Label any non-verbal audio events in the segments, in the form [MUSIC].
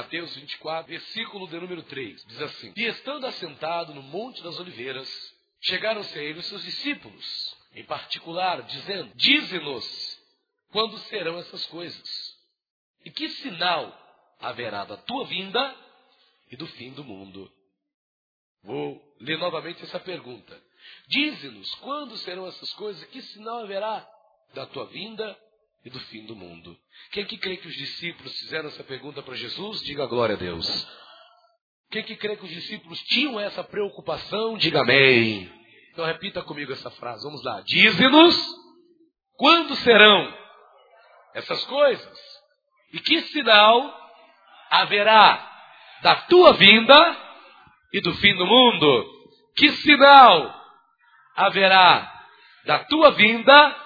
Mateus 24, versículo de número 3, diz assim: E estando assentado no Monte das Oliveiras, chegaram-se a ele os seus discípulos, em particular, dizendo: Dize-nos quando serão essas coisas, e que sinal haverá da tua vinda e do fim do mundo. Vou ler novamente essa pergunta. Dize-nos quando serão essas coisas, que sinal haverá da tua vinda e do fim do mundo. Quem que crê que os discípulos fizeram essa pergunta para Jesus, diga glória a Deus. Quem que crê que os discípulos tinham essa preocupação, diga amém. Então repita comigo essa frase, vamos lá. Dize-nos quando serão essas coisas e que sinal haverá da tua vinda e do fim do mundo. Que sinal haverá da tua vinda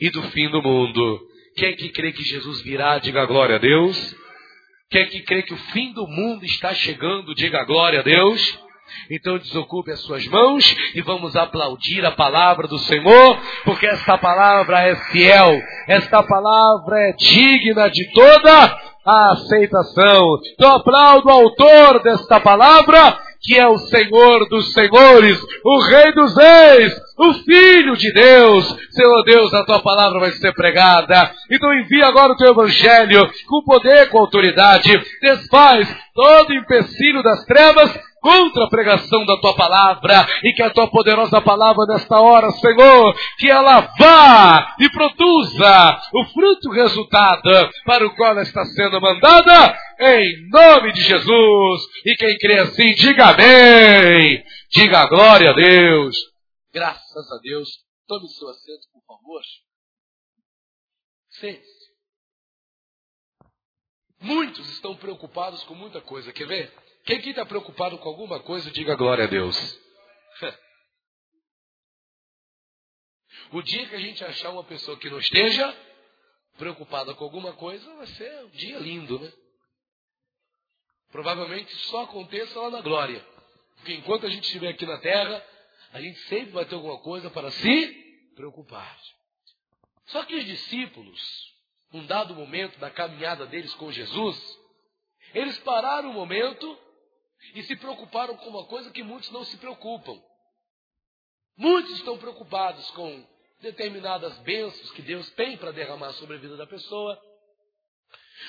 e do fim do mundo? Quem que crê que Jesus virá, diga glória a Deus. Quem que crê que o fim do mundo está chegando, diga glória a Deus. Então desocupe as suas mãos e vamos aplaudir a palavra do Senhor, porque esta palavra é fiel, esta palavra é digna de toda a aceitação. Então aplaudo o autor desta palavra, que é o Senhor dos Senhores, o Rei dos Reis, o Filho de Deus. Senhor Deus, a tua palavra vai ser pregada. Então envia agora o teu evangelho com poder, com autoridade. Desfaz todo empecilho das trevas contra a pregação da tua palavra e que a tua poderosa palavra nesta hora, Senhor, que ela vá e produza o fruto resultado para o qual ela está sendo mandada, em nome de Jesus. E quem crê assim, diga amém. Diga glória a Deus. Graças a Deus. Tome seu assento, por favor. Sente-se. Muitos estão preocupados com muita coisa. Quer ver? Quem aqui está preocupado com alguma coisa, diga glória a Deus. [LAUGHS] O dia que a gente achar uma pessoa que não esteja preocupada com alguma coisa, vai ser um dia lindo, né? Provavelmente só aconteça lá na glória. Porque enquanto a gente estiver aqui na terra, a gente sempre vai ter alguma coisa para se preocupar. Só que os discípulos, num dado momento da caminhada deles com Jesus, eles pararam um momento e se preocuparam com uma coisa que muitos não se preocupam. Muitos estão preocupados com determinadas bênçãos que Deus tem para derramar sobre a vida da pessoa.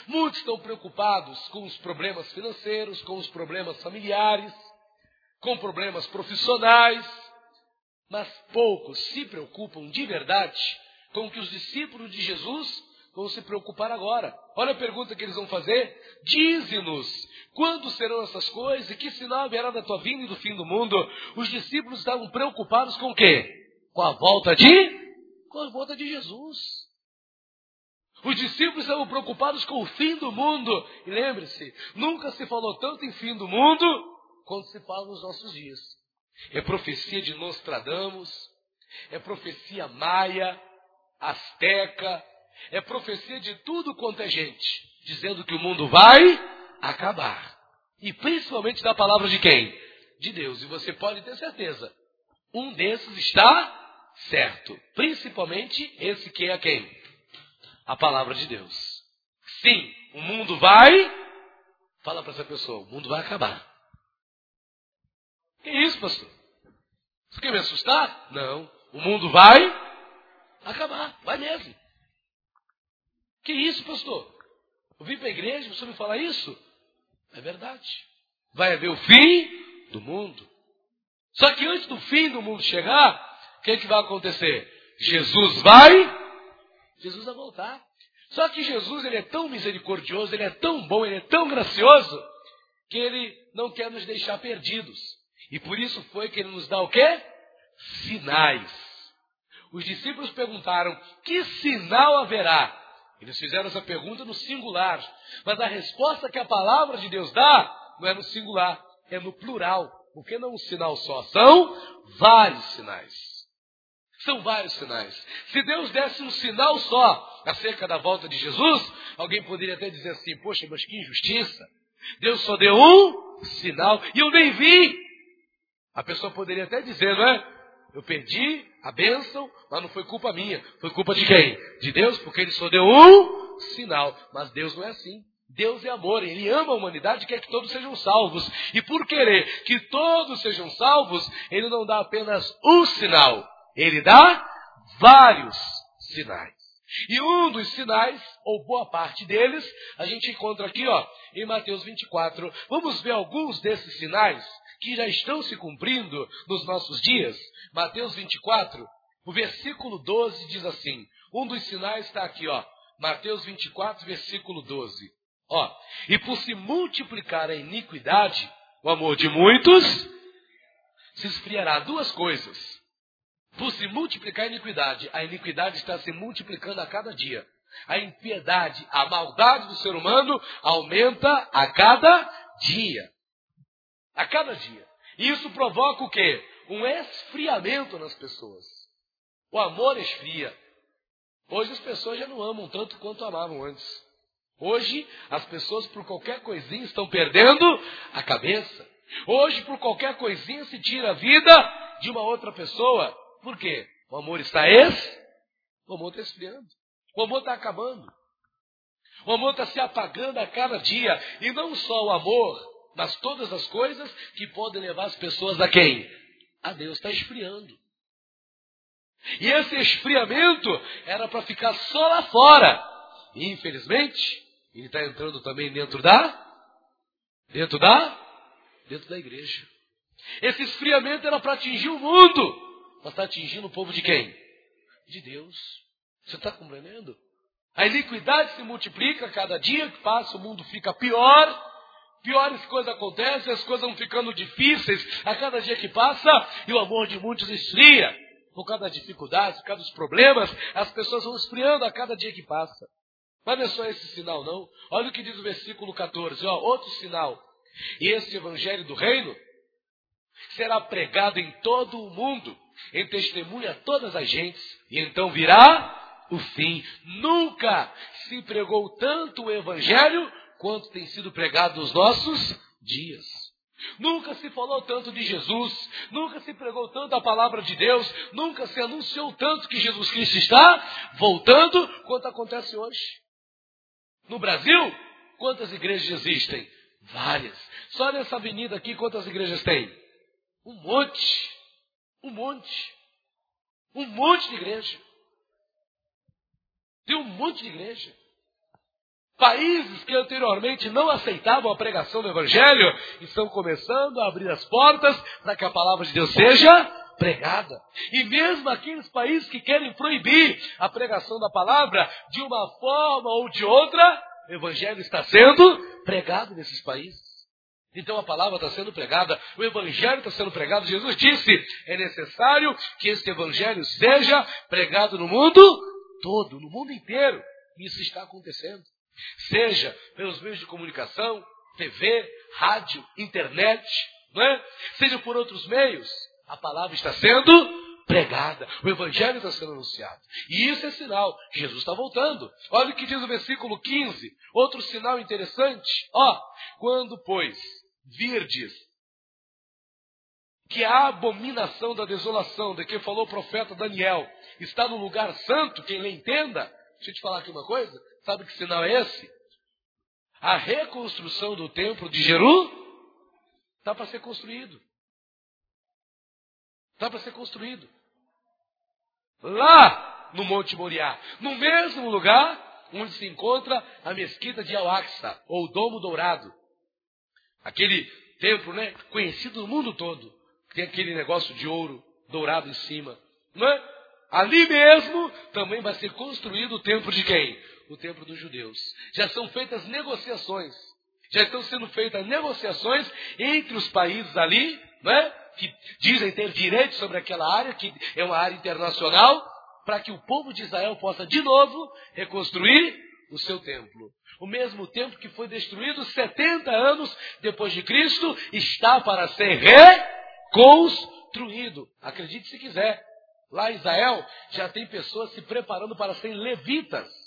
Muitos estão preocupados com os problemas financeiros, com os problemas familiares, com problemas profissionais, mas poucos se preocupam de verdade com o que os discípulos de Jesus vão se preocupar agora. Olha a pergunta que eles vão fazer: Dize-nos quando serão essas coisas? E que sinal haverá da tua vinda e do fim do mundo? Os discípulos estavam preocupados com o quê? Com a volta de? Com a volta de Jesus. Os discípulos estavam preocupados com o fim do mundo. E lembre-se, nunca se falou tanto em fim do mundo quanto se fala nos nossos dias. É profecia de Nostradamus, é profecia maia, asteca, é profecia de tudo quanto é gente, dizendo que o mundo vai acabar. E principalmente da palavra de quem? De Deus. E você pode ter certeza. Um desses está certo. Principalmente esse que é quem? A palavra de Deus. Sim, o mundo vai. Fala para essa pessoa, o mundo vai acabar. Que isso, pastor? Você quer me assustar? Não. O mundo vai acabar. Vai mesmo. Que isso, pastor? Eu vim para a igreja, você me falar isso? É verdade. Vai haver o fim do mundo. Só que antes do fim do mundo chegar, o que, é que vai acontecer? Jesus vai, Jesus vai voltar. Só que Jesus ele é tão misericordioso, ele é tão bom, ele é tão gracioso, que ele não quer nos deixar perdidos. E por isso foi que ele nos dá o quê? Sinais. Os discípulos perguntaram: que sinal haverá eles fizeram essa pergunta no singular. Mas a resposta que a palavra de Deus dá não é no singular, é no plural. Porque não um sinal só, são vários sinais. São vários sinais. Se Deus desse um sinal só acerca da volta de Jesus, alguém poderia até dizer assim: Poxa, mas que injustiça. Deus só deu um sinal e eu nem vi. A pessoa poderia até dizer, não é? Eu perdi a bênção, mas não foi culpa minha. Foi culpa de quem? De Deus, porque ele só deu um sinal. Mas Deus não é assim. Deus é amor, Ele ama a humanidade e quer que todos sejam salvos. E por querer que todos sejam salvos, Ele não dá apenas um sinal, Ele dá vários sinais. E um dos sinais, ou boa parte deles, a gente encontra aqui, ó, em Mateus 24. Vamos ver alguns desses sinais que já estão se cumprindo nos nossos dias. Mateus 24, o versículo 12 diz assim: um dos sinais está aqui, ó, Mateus 24, versículo 12. Ó, e por se multiplicar a iniquidade, o amor de muitos se esfriará. Duas coisas. Por se multiplicar a iniquidade, a iniquidade está se multiplicando a cada dia. A impiedade, a maldade do ser humano aumenta a cada dia. A cada dia. E isso provoca o quê? Um esfriamento nas pessoas. O amor esfria. Hoje as pessoas já não amam tanto quanto amavam antes. Hoje as pessoas por qualquer coisinha estão perdendo a cabeça. Hoje por qualquer coisinha se tira a vida de uma outra pessoa. Por quê? O amor está es, o amor está esfriando. O amor está acabando. O amor está se apagando a cada dia. E não só o amor, mas todas as coisas que podem levar as pessoas a quem? A Deus está esfriando. E esse esfriamento era para ficar só lá fora. E infelizmente, ele está entrando também dentro da? Dentro da? Dentro da igreja. Esse esfriamento era para atingir o mundo. Mas está atingindo o povo de quem? De Deus. Você está compreendendo? A iniquidade se multiplica, cada dia que passa o mundo fica pior, piores coisas acontecem, as coisas vão ficando difíceis a cada dia que passa, e o amor de muitos esfria. Por causa das dificuldades, por causa dos problemas, as pessoas vão esfriando a cada dia que passa. Mas não é só esse sinal, não. Olha o que diz o versículo 14, ó, outro sinal. E esse evangelho do reino será pregado em todo o mundo, em testemunha a todas as gentes, e então virá o fim. Nunca se pregou tanto o evangelho quanto tem sido pregado nos nossos dias. Nunca se falou tanto de Jesus, nunca se pregou tanto a palavra de Deus, nunca se anunciou tanto que Jesus Cristo está voltando quanto acontece hoje. No Brasil, quantas igrejas existem? Várias. Só nessa avenida aqui, quantas igrejas tem? Um monte. Um monte. Um monte de igreja. Tem um monte de igreja. Países que anteriormente não aceitavam a pregação do Evangelho estão começando a abrir as portas para que a palavra de Deus seja pregada. E mesmo aqueles países que querem proibir a pregação da palavra, de uma forma ou de outra, o Evangelho está sendo pregado nesses países. Então a palavra está sendo pregada, o Evangelho está sendo pregado. Jesus disse: é necessário que esse Evangelho seja pregado no mundo todo, no mundo inteiro. Isso está acontecendo. Seja pelos meios de comunicação, TV, rádio, internet, não é? seja por outros meios, a palavra está sendo pregada, o evangelho está sendo anunciado. E isso é sinal Jesus está voltando. Olha o que diz o versículo 15, outro sinal interessante. Ó, quando, pois, virdes que a abominação da desolação, de que falou o profeta Daniel, está no lugar santo, quem lhe entenda, deixa eu te falar aqui uma coisa, sabe que sinal é esse? A reconstrução do templo de Jeru está para ser construído. Está para ser construído. Lá no Monte Moriá, no mesmo lugar onde se encontra a mesquita de Al-Aqsa, ou Domo Dourado. Aquele templo, né, conhecido no mundo todo. Tem aquele negócio de ouro dourado em cima. Não é? Ali mesmo também vai ser construído o templo de quem? O templo dos judeus. Já são feitas negociações. Já estão sendo feitas negociações entre os países ali, né? que dizem ter direito sobre aquela área, que é uma área internacional, para que o povo de Israel possa de novo reconstruir o seu templo. O mesmo templo que foi destruído 70 anos depois de Cristo está para ser reconstruído. Acredite se quiser. Lá em Israel já tem pessoas se preparando para serem levitas.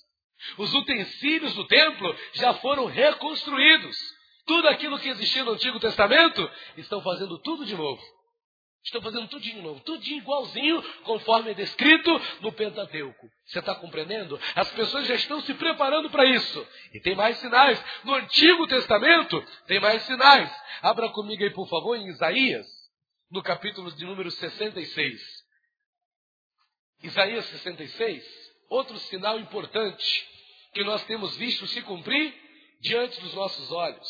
Os utensílios do templo já foram reconstruídos. Tudo aquilo que existia no Antigo Testamento estão fazendo tudo de novo. Estou fazendo tudinho novo, tudinho igualzinho, conforme é descrito no Pentateuco. Você está compreendendo? As pessoas já estão se preparando para isso. E tem mais sinais. No Antigo Testamento tem mais sinais. Abra comigo aí, por favor, em Isaías, no capítulo de número 66. Isaías 66, outro sinal importante que nós temos visto se cumprir diante dos nossos olhos.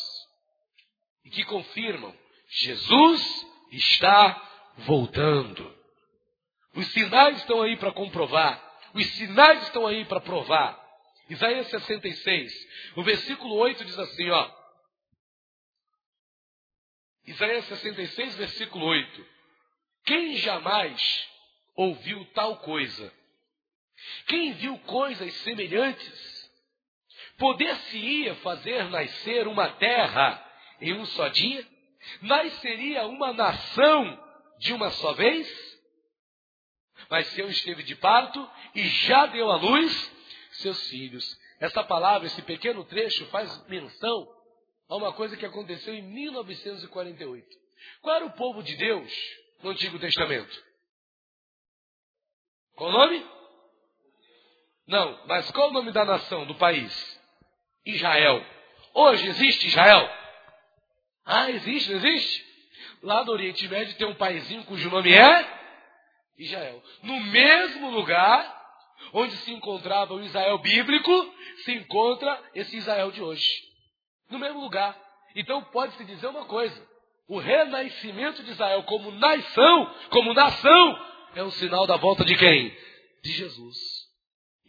E que confirmam: Jesus está voltando. Os sinais estão aí para comprovar. Os sinais estão aí para provar. Isaías 66, o versículo 8 diz assim, ó. Isaías 66, versículo 8. Quem jamais ouviu tal coisa? Quem viu coisas semelhantes? Poder-se-ia fazer nascer uma terra em um só dia? Nasceria uma nação de uma só vez? Mas Sião esteve de parto e já deu à luz seus filhos. Essa palavra, esse pequeno trecho, faz menção a uma coisa que aconteceu em 1948. Qual era o povo de Deus no Antigo Testamento? Qual o nome? Não, mas qual o nome da nação, do país? Israel. Hoje existe Israel? Ah, existe, não existe? lá do Oriente Médio tem um paizinho cujo nome é Israel. No mesmo lugar onde se encontrava o Israel bíblico, se encontra esse Israel de hoje. No mesmo lugar. Então pode-se dizer uma coisa: o renascimento de Israel como nação, como nação, é um sinal da volta de quem? De Jesus.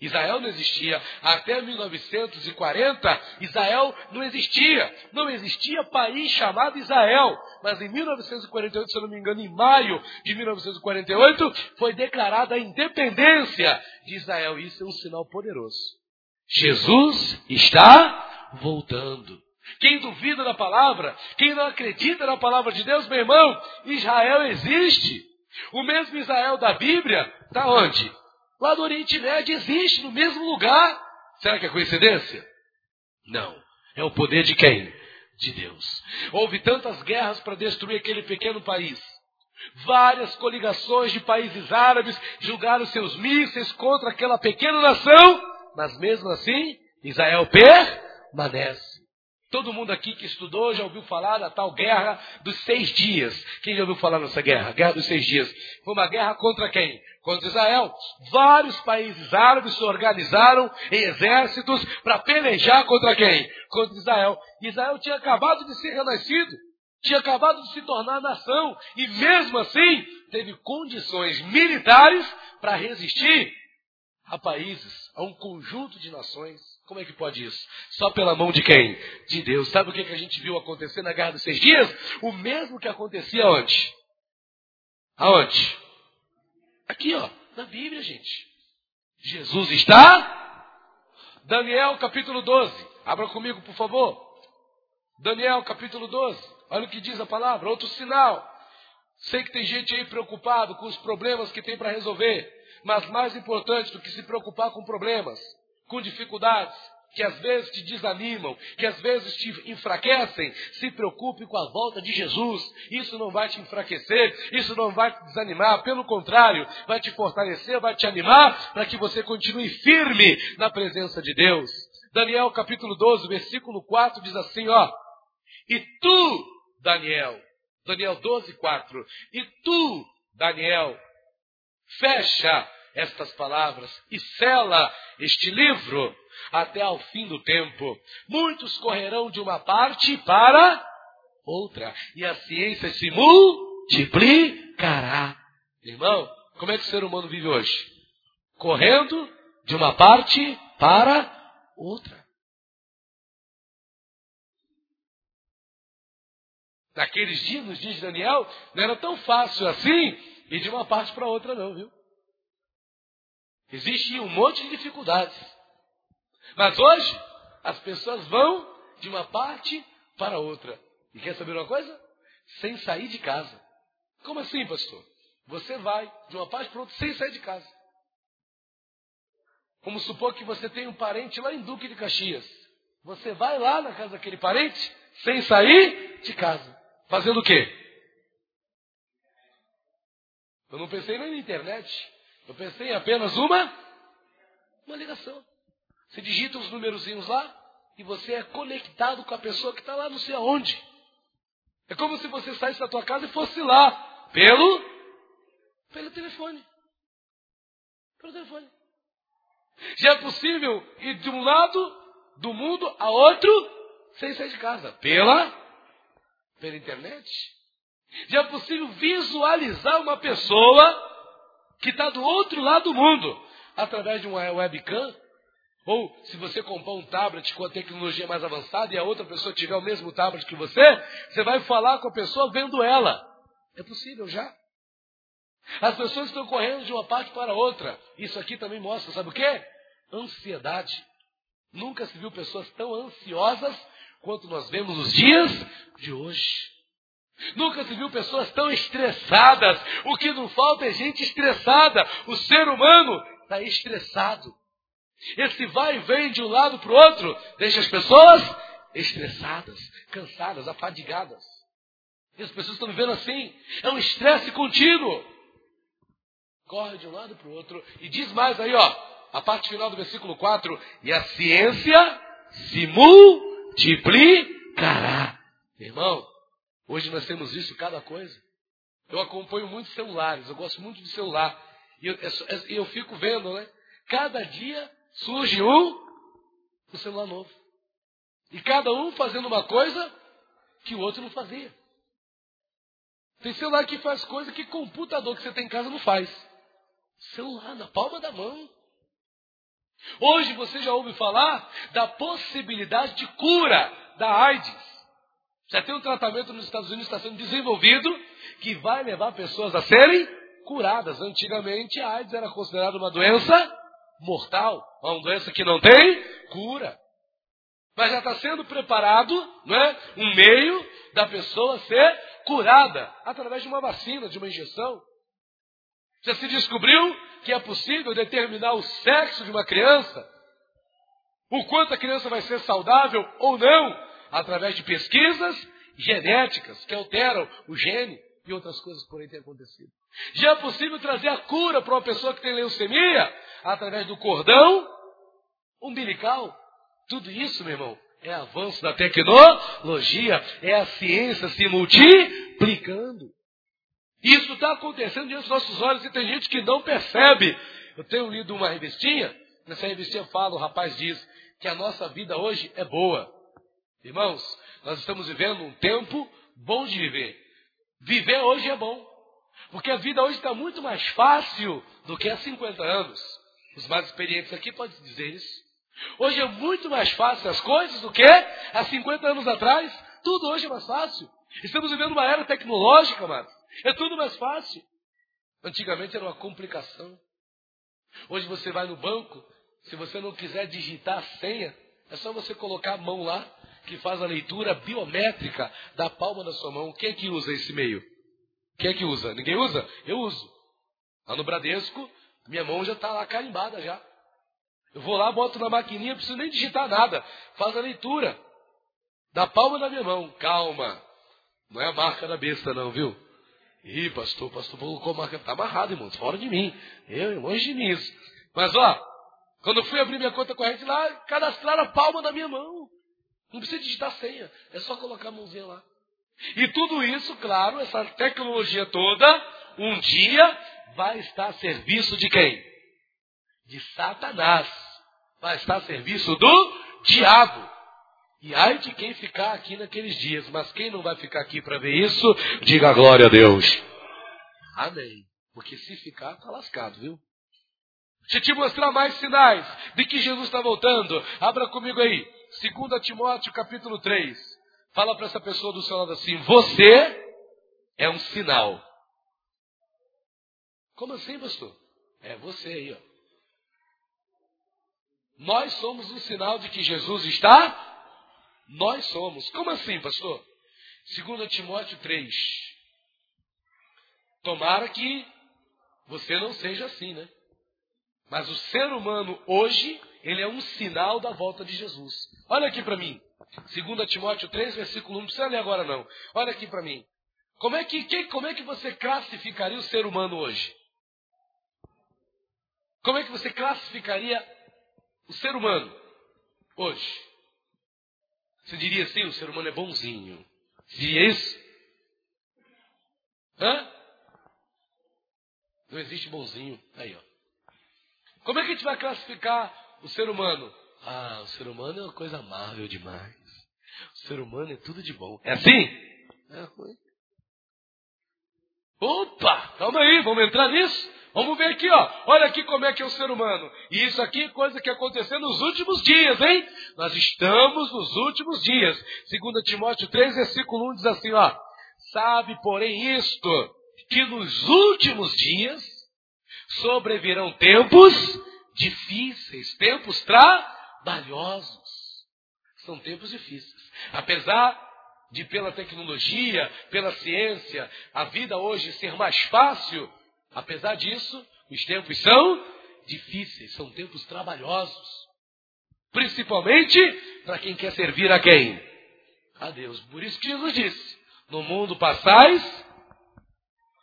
Israel não existia. Até 1940, Israel não existia. Não existia país chamado Israel. Mas em 1948, se eu não me engano, em maio de 1948, foi declarada a independência de Israel. Isso é um sinal poderoso. Jesus está voltando. Quem duvida da palavra, quem não acredita na palavra de Deus, meu irmão, Israel existe. O mesmo Israel da Bíblia está onde? Lá do Oriente Médio existe, no mesmo lugar. Será que é coincidência? Não. É o poder de quem? De Deus. Houve tantas guerras para destruir aquele pequeno país. Várias coligações de países árabes julgaram seus mísseis contra aquela pequena nação, mas mesmo assim, Israel permanece. Todo mundo aqui que estudou já ouviu falar da tal guerra dos seis dias. Quem já ouviu falar nessa guerra? Guerra dos seis dias. Foi uma guerra contra quem? contra Israel. Vários países árabes se organizaram em exércitos para pelejar contra quem? Contra Israel. Israel tinha acabado de ser renascido, tinha acabado de se tornar nação, e mesmo assim teve condições militares para resistir a países, a um conjunto de nações. Como é que pode isso? Só pela mão de quem? De Deus. Sabe o que a gente viu acontecer na Guerra dos Seis Dias? O mesmo que acontecia onde? Aonde? Aqui, ó, na Bíblia, gente. Jesus está. Daniel capítulo 12. Abra comigo, por favor. Daniel capítulo 12. Olha o que diz a palavra. Outro sinal. Sei que tem gente aí preocupado com os problemas que tem para resolver. Mas mais importante do que se preocupar com problemas, com dificuldades, que às vezes te desanimam, que às vezes te enfraquecem, se preocupe com a volta de Jesus. Isso não vai te enfraquecer, isso não vai te desanimar, pelo contrário, vai te fortalecer, vai te animar para que você continue firme na presença de Deus. Daniel capítulo 12, versículo 4 diz assim, ó: E tu, Daniel, Daniel 12, 4, e tu, Daniel, fecha estas palavras e sela este livro até ao fim do tempo. Muitos correrão de uma parte para outra, e a ciência se multiplicará. Irmão, como é que o ser humano vive hoje? Correndo de uma parte para outra. Naqueles dias, nos dias de Daniel, não era tão fácil assim ir de uma parte para outra, não, viu? Existia um monte de dificuldades. Mas hoje, as pessoas vão de uma parte para outra. E quer saber uma coisa? Sem sair de casa. Como assim, pastor? Você vai de uma parte para outra sem sair de casa. Vamos supor que você tem um parente lá em Duque de Caxias. Você vai lá na casa daquele parente sem sair de casa. Fazendo o quê? Eu não pensei nem na internet. Eu pensei em apenas uma, uma ligação. Você digita os númerozinhos lá e você é conectado com a pessoa que está lá não sei aonde. É como se você saísse da tua casa e fosse lá pelo pelo telefone. Pelo telefone. Já é possível ir de um lado do mundo a outro sem sair de casa. Pela pela internet. Já é possível visualizar uma pessoa que está do outro lado do mundo através de uma webcam. Ou se você comprar um tablet com a tecnologia mais avançada e a outra pessoa tiver o mesmo tablet que você, você vai falar com a pessoa vendo ela. É possível já. As pessoas estão correndo de uma parte para outra. Isso aqui também mostra, sabe o quê? Ansiedade. Nunca se viu pessoas tão ansiosas quanto nós vemos nos dias de hoje. Nunca se viu pessoas tão estressadas. O que não falta é gente estressada. O ser humano está estressado. Esse vai e vem de um lado para o outro deixa as pessoas estressadas, cansadas, afadigadas. E as pessoas estão vivendo assim. É um estresse contínuo. Corre de um lado para o outro. E diz mais aí, ó, a parte final do versículo 4: E a ciência se multiplicará. Irmão, Hoje nós temos visto cada coisa. Eu acompanho muitos celulares, eu gosto muito de celular. E eu, é é, eu fico vendo, né? Cada dia surge um, um celular novo. E cada um fazendo uma coisa que o outro não fazia. Tem celular que faz coisa que computador que você tem em casa não faz. Celular na palma da mão. Hoje você já ouve falar da possibilidade de cura da AIDS. Já tem um tratamento nos Estados Unidos que está sendo desenvolvido que vai levar pessoas a serem curadas. Antigamente a AIDS era considerada uma doença mortal, uma doença que não tem cura. Mas já está sendo preparado não é, um meio da pessoa ser curada através de uma vacina, de uma injeção. Já se descobriu que é possível determinar o sexo de uma criança, o quanto a criança vai ser saudável ou não, através de pesquisas genéticas que alteram o gene e outras coisas por aí têm acontecido. Já é possível trazer a cura para uma pessoa que tem leucemia através do cordão umbilical. Tudo isso, meu irmão, é avanço da tecnologia, é a ciência se multiplicando. Isso está acontecendo diante dos nossos olhos e tem gente que não percebe. Eu tenho lido uma revistinha, nessa revistinha fala, o rapaz diz que a nossa vida hoje é boa. Irmãos, nós estamos vivendo um tempo bom de viver. Viver hoje é bom. Porque a vida hoje está muito mais fácil do que há 50 anos. Os mais experientes aqui podem dizer isso. Hoje é muito mais fácil as coisas do que há 50 anos atrás. Tudo hoje é mais fácil. Estamos vivendo uma era tecnológica, mano. É tudo mais fácil. Antigamente era uma complicação. Hoje você vai no banco, se você não quiser digitar a senha, é só você colocar a mão lá que faz a leitura biométrica da palma da sua mão. Quem é que usa esse meio? Quem é que usa? Ninguém usa? Eu uso. Lá no Bradesco, minha mão já está lá carimbada já. Eu vou lá, boto na maquininha, não preciso nem digitar nada. Faz a leitura da palma da minha mão. Calma. Não é a marca da besta, não, viu? Ih, pastor, pastor colocou a marca. Está amarrado, irmão. Fora de mim. Eu, longe de mim isso. Mas, ó, quando eu fui abrir minha conta corrente lá, cadastraram a palma da minha mão. Não precisa digitar senha, é só colocar a mãozinha lá. E tudo isso, claro, essa tecnologia toda, um dia vai estar a serviço de quem? De Satanás. Vai estar a serviço do diabo. E ai de quem ficar aqui naqueles dias. Mas quem não vai ficar aqui para ver isso, diga glória a Deus. Amém. Porque se ficar, está lascado, viu? Deixa eu te mostrar mais sinais de que Jesus está voltando. Abra comigo aí. 2 Timóteo capítulo 3. Fala para essa pessoa do seu lado assim: Você é um sinal. Como assim, pastor? É você aí, ó. Nós somos um sinal de que Jesus está? Nós somos. Como assim, pastor? 2 Timóteo 3. Tomara que você não seja assim, né? Mas o ser humano hoje, ele é um sinal da volta de Jesus. Olha aqui para mim. 2 Timóteo 3, versículo 1. Não precisa ler agora não. Olha aqui para mim. Como é que, que, como é que você classificaria o ser humano hoje? Como é que você classificaria o ser humano hoje? Você diria assim, o ser humano é bonzinho. Você diria isso? Hã? Não existe bonzinho. Aí, ó. Como é que a gente vai classificar o ser humano? Ah, o ser humano é uma coisa amável demais. O ser humano é tudo de bom. É assim? É ruim. Opa, calma aí, vamos entrar nisso? Vamos ver aqui, ó. Olha aqui como é que é o ser humano. E isso aqui é coisa que aconteceu nos últimos dias, hein? Nós estamos nos últimos dias. 2 Timóteo 3, versículo 1 diz assim, ó. Sabe, porém, isto, que nos últimos dias sobrevirão tempos difíceis, tempos trabalhosos. São tempos difíceis. Apesar de pela tecnologia, pela ciência, a vida hoje ser mais fácil, apesar disso, os tempos são difíceis, são tempos trabalhosos. Principalmente para quem quer servir a quem? A Deus. Por isso que Jesus disse: No mundo passais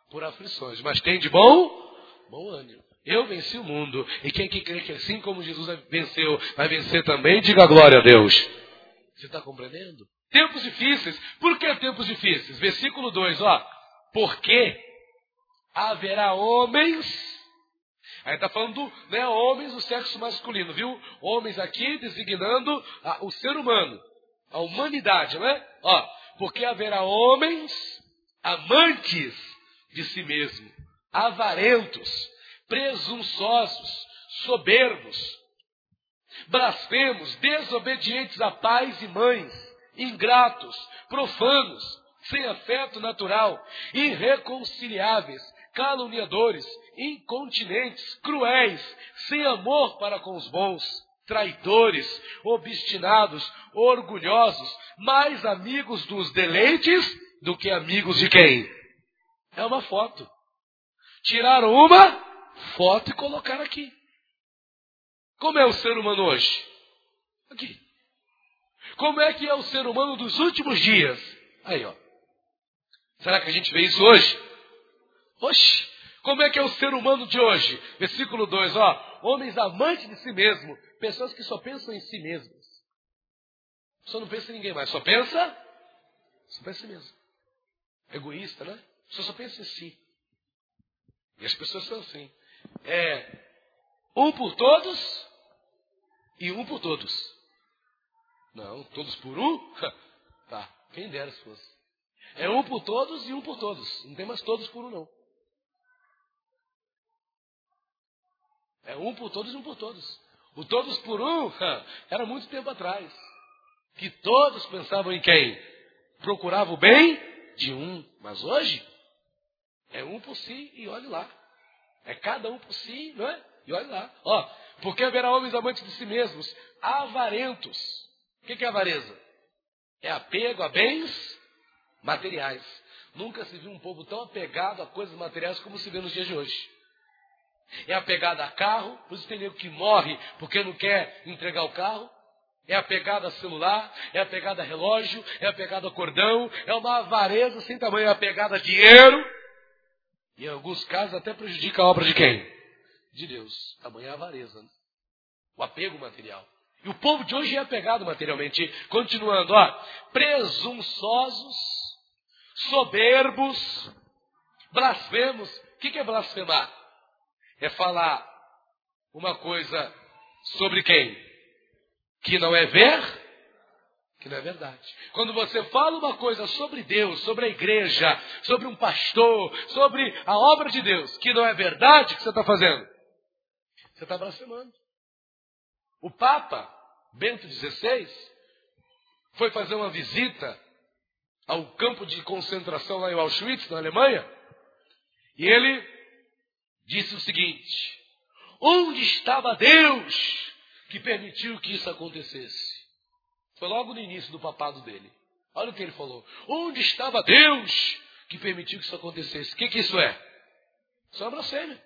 por aflições, mas tem de bom, bom ânimo. Eu venci o mundo. E quem que crê que assim como Jesus venceu, vai vencer também, diga glória a Deus. Você está compreendendo? Tempos difíceis. Por que tempos difíceis? Versículo 2, ó. Porque haverá homens. Aí está falando né, homens do sexo masculino, viu? Homens aqui designando a, o ser humano, a humanidade, não é? Ó, porque haverá homens amantes de si mesmo, avarentos, presunçosos, soberbos, blasfemos, desobedientes a pais e mães ingratos, profanos, sem afeto natural, irreconciliáveis, caluniadores, incontinentes, cruéis, sem amor para com os bons, traidores, obstinados, orgulhosos, mais amigos dos deleites do que amigos de quem? É uma foto. Tiraram uma foto e colocaram aqui. Como é o ser humano hoje? Aqui. Como é que é o ser humano dos últimos dias? Aí, ó. Será que a gente vê isso hoje? Oxe, como é que é o ser humano de hoje? Versículo 2, ó. Homens amantes de si mesmo, pessoas que só pensam em si mesmas. Só não pensa em ninguém mais, só pensa, só pensa em si mesmo. Egoísta, né? Só só pensa em si. E as pessoas são assim. É um por todos e um por todos. Não, todos por um? [LAUGHS] tá, quem dera se fosse. É um por todos e um por todos. Não tem mais todos por um, não. É um por todos e um por todos. O todos por um [LAUGHS] era muito tempo atrás. Que todos pensavam em quem? Procuravam o bem de um. Mas hoje é um por si e olhe lá. É cada um por si, não é? E olhe lá. Ó, porque haverá homens amantes de si mesmos, avarentos o que é avareza? É apego a bens materiais. Nunca se viu um povo tão apegado a coisas materiais como se vê nos dias de hoje. É apegado a carro, por isso tem nego que morre porque não quer entregar o carro. É apegado a celular, é apegado a relógio, é apegado a cordão, é uma avareza sem tamanho, é apegado a dinheiro. Em alguns casos até prejudica a obra de quem? De Deus. Tamanho é a avareza. Né? O apego material. E o povo de hoje é apegado materialmente. Continuando, ó. Presunçosos, soberbos, blasfemos. O que é blasfemar? É falar uma coisa sobre quem? Que não é ver, que não é verdade. Quando você fala uma coisa sobre Deus, sobre a igreja, sobre um pastor, sobre a obra de Deus, que não é verdade, o que você está fazendo? Você está blasfemando. O Papa Bento XVI foi fazer uma visita ao campo de concentração lá em Auschwitz, na Alemanha, e ele disse o seguinte: Onde estava Deus que permitiu que isso acontecesse? Foi logo no início do papado dele. Olha o que ele falou. Onde estava Deus que permitiu que isso acontecesse? O que, que isso é? Isso é uma blasfêmia.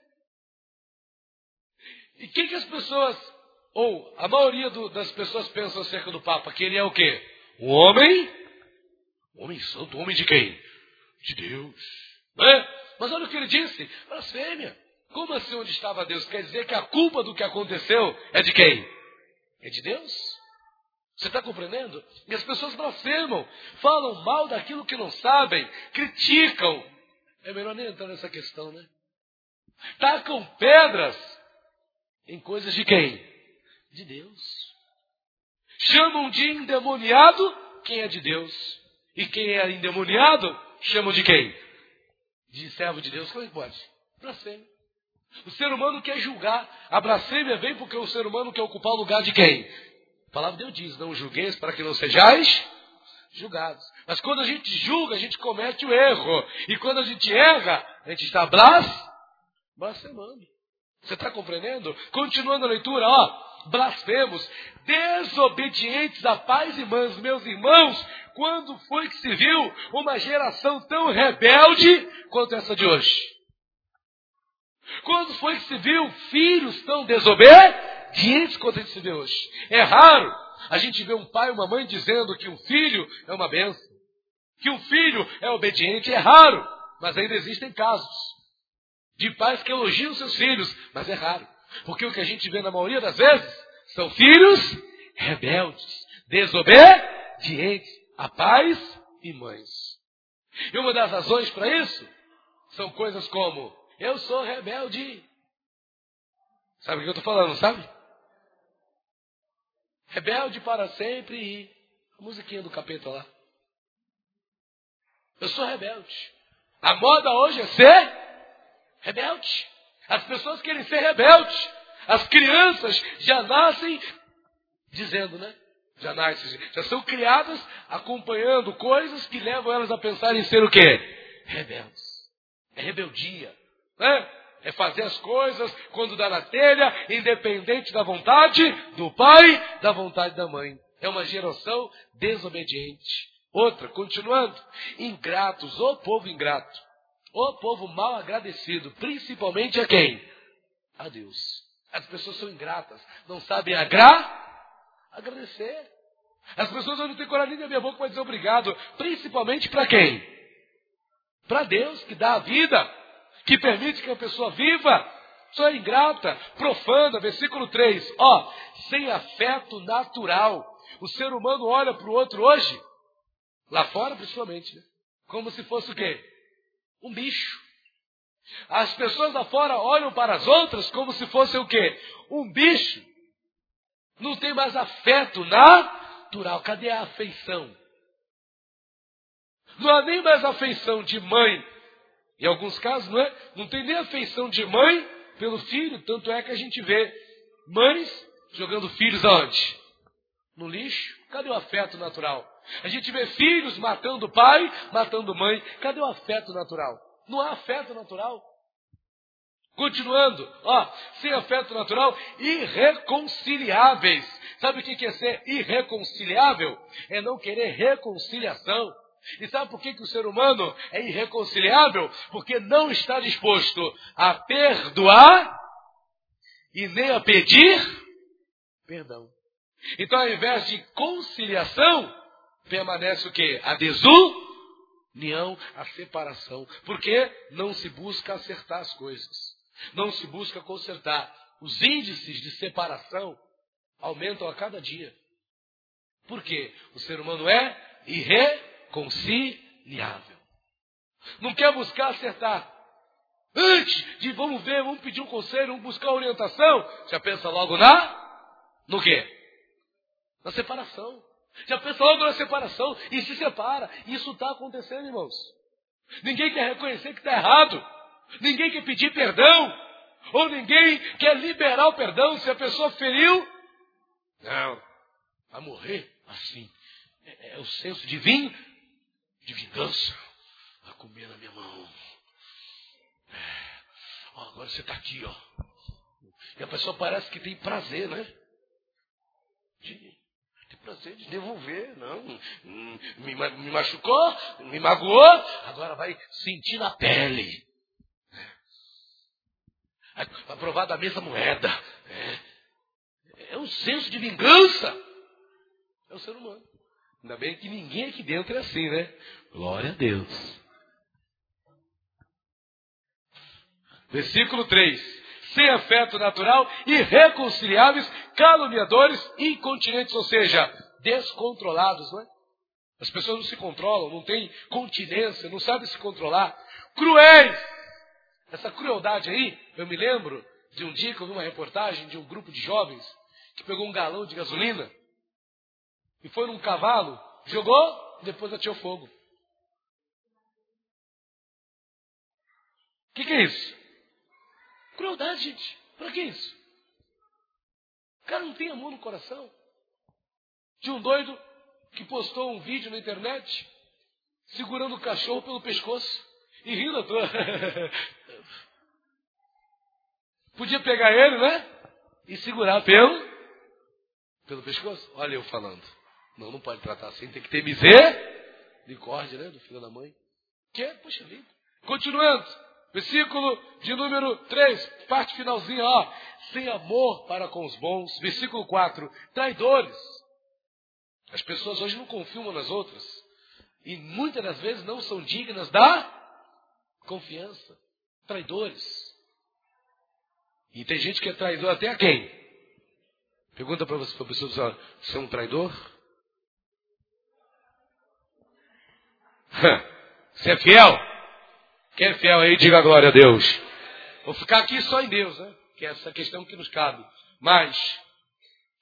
E o que, que as pessoas ou a maioria do, das pessoas pensam acerca do Papa que ele é o quê? Um homem, um homem santo, um homem de quem? de Deus. Né? Mas olha o que ele disse: blasfêmia. Como assim onde estava Deus? Quer dizer que a culpa do que aconteceu é de quem? É de Deus? Você está compreendendo? E as pessoas blasfemam, falam mal daquilo que não sabem, criticam. É melhor nem entrar nessa questão, né? Tacam pedras em coisas de quem? De Deus. Chamam de endemoniado quem é de Deus. E quem é endemoniado, chamam de quem? De servo de Deus. Como é que pode? Blasfêmia. O ser humano quer julgar. A blasfêmia vem porque o ser humano quer ocupar o lugar de quem? Palavra de Deus diz: não julgueis para que não sejais julgados. Mas quando a gente julga, a gente comete o erro. E quando a gente erra, a gente está blas, blasfemando. Você está compreendendo? Continuando a leitura, ó. Blasfemos, desobedientes a pais e mães, meus irmãos, quando foi que se viu uma geração tão rebelde quanto essa de hoje? Quando foi que se viu filhos tão desobedientes quanto a gente se vê hoje? É raro a gente ver um pai e uma mãe dizendo que um filho é uma benção, que um filho é obediente. É raro, mas ainda existem casos de pais que elogiam seus filhos, mas é raro. Porque o que a gente vê na maioria das vezes são filhos rebeldes, desobedientes a pais e mães. E uma das razões para isso são coisas como eu sou rebelde. Sabe o que eu estou falando, sabe? Rebelde para sempre e a musiquinha do capeta lá. Eu sou rebelde. A moda hoje é ser rebelde. As pessoas querem ser rebeldes. As crianças já nascem dizendo, né? Já nascem, já são criadas acompanhando coisas que levam elas a pensar em ser o quê? Rebeldes. É rebeldia. Né? É fazer as coisas quando dá na telha, independente da vontade do pai, da vontade da mãe. É uma geração desobediente. Outra, continuando, ingratos, o povo ingrato. O povo mal agradecido, principalmente a quem? A Deus. As pessoas são ingratas, não sabem agra agradecer. As pessoas não têm coragem de abrir a boca para dizer obrigado, principalmente para quem? Para Deus que dá a vida, que permite que a pessoa viva. Só é ingrata, profana, versículo 3. Ó, sem afeto natural. O ser humano olha para o outro hoje, lá fora principalmente, né? como se fosse o quê? um bicho. As pessoas lá fora olham para as outras como se fosse o quê? Um bicho. Não tem mais afeto natural. Cadê a afeição? Não há nem mais afeição de mãe. Em alguns casos, não é? Não tem nem afeição de mãe pelo filho. Tanto é que a gente vê mães jogando filhos aonde? No lixo. Cadê o afeto natural? A gente vê filhos matando pai, matando mãe. Cadê o afeto natural? Não há afeto natural. Continuando, ó, sem afeto natural, irreconciliáveis. Sabe o que é ser irreconciliável? É não querer reconciliação. E sabe por que, que o ser humano é irreconciliável? Porque não está disposto a perdoar e nem a pedir perdão. Então, ao invés de conciliação, permanece o que? A desunião, a separação. Porque não se busca acertar as coisas. Não se busca consertar. Os índices de separação aumentam a cada dia. Por quê? O ser humano é irreconciliável. Não quer buscar acertar. Antes de vamos ver, vamos pedir um conselho, vamos buscar orientação, já pensa logo na no quê? Na separação. Já pensa logo na separação e se separa. Isso está acontecendo, irmãos. Ninguém quer reconhecer que está errado. Ninguém quer pedir perdão. Ou ninguém quer liberar o perdão se a pessoa feriu. Não. Vai morrer assim. É, é o senso de vim, de vingança. Vai comer na minha mão. É. Ó, agora você está aqui, ó. E a pessoa parece que tem prazer, né? De prazer de devolver, não. Me, me machucou, me magoou, agora vai sentir na pele. Vai provar da mesma moeda. É. é um senso de vingança. É o ser humano. Ainda bem que ninguém aqui dentro é assim, né? Glória a Deus. Versículo 3. Sem afeto natural, irreconciliáveis, caluniadores, incontinentes, ou seja, descontrolados, não é? As pessoas não se controlam, não têm continência, não sabem se controlar. Cruéis! Essa crueldade aí, eu me lembro de um dia que eu vi uma reportagem de um grupo de jovens que pegou um galão de gasolina e foi num cavalo, jogou e depois atirou fogo. O que, que é isso? Crueldade, gente. Para que isso? O cara não tem amor no coração. De um doido que postou um vídeo na internet segurando o cachorro pelo pescoço e rindo à toa. [LAUGHS] Podia pegar ele, né? E segurar pelo, pelo pescoço. Olha eu falando. Não, não pode tratar assim. Tem que ter misericórdia, né? Do filho da mãe. Que é, puxa vida. Continuando. Versículo de número 3, parte finalzinha, ó. Sem amor para com os bons. Versículo 4. Traidores. As pessoas hoje não confiam nas outras. E muitas das vezes não são dignas da confiança. Traidores. E tem gente que é traidor até a quem? Pergunta para você, para a pessoa, você é um traidor? [LAUGHS] Você é fiel? Quem é fiel aí, diga glória a Deus. Vou ficar aqui só em Deus, né? Que é essa questão que nos cabe. Mas,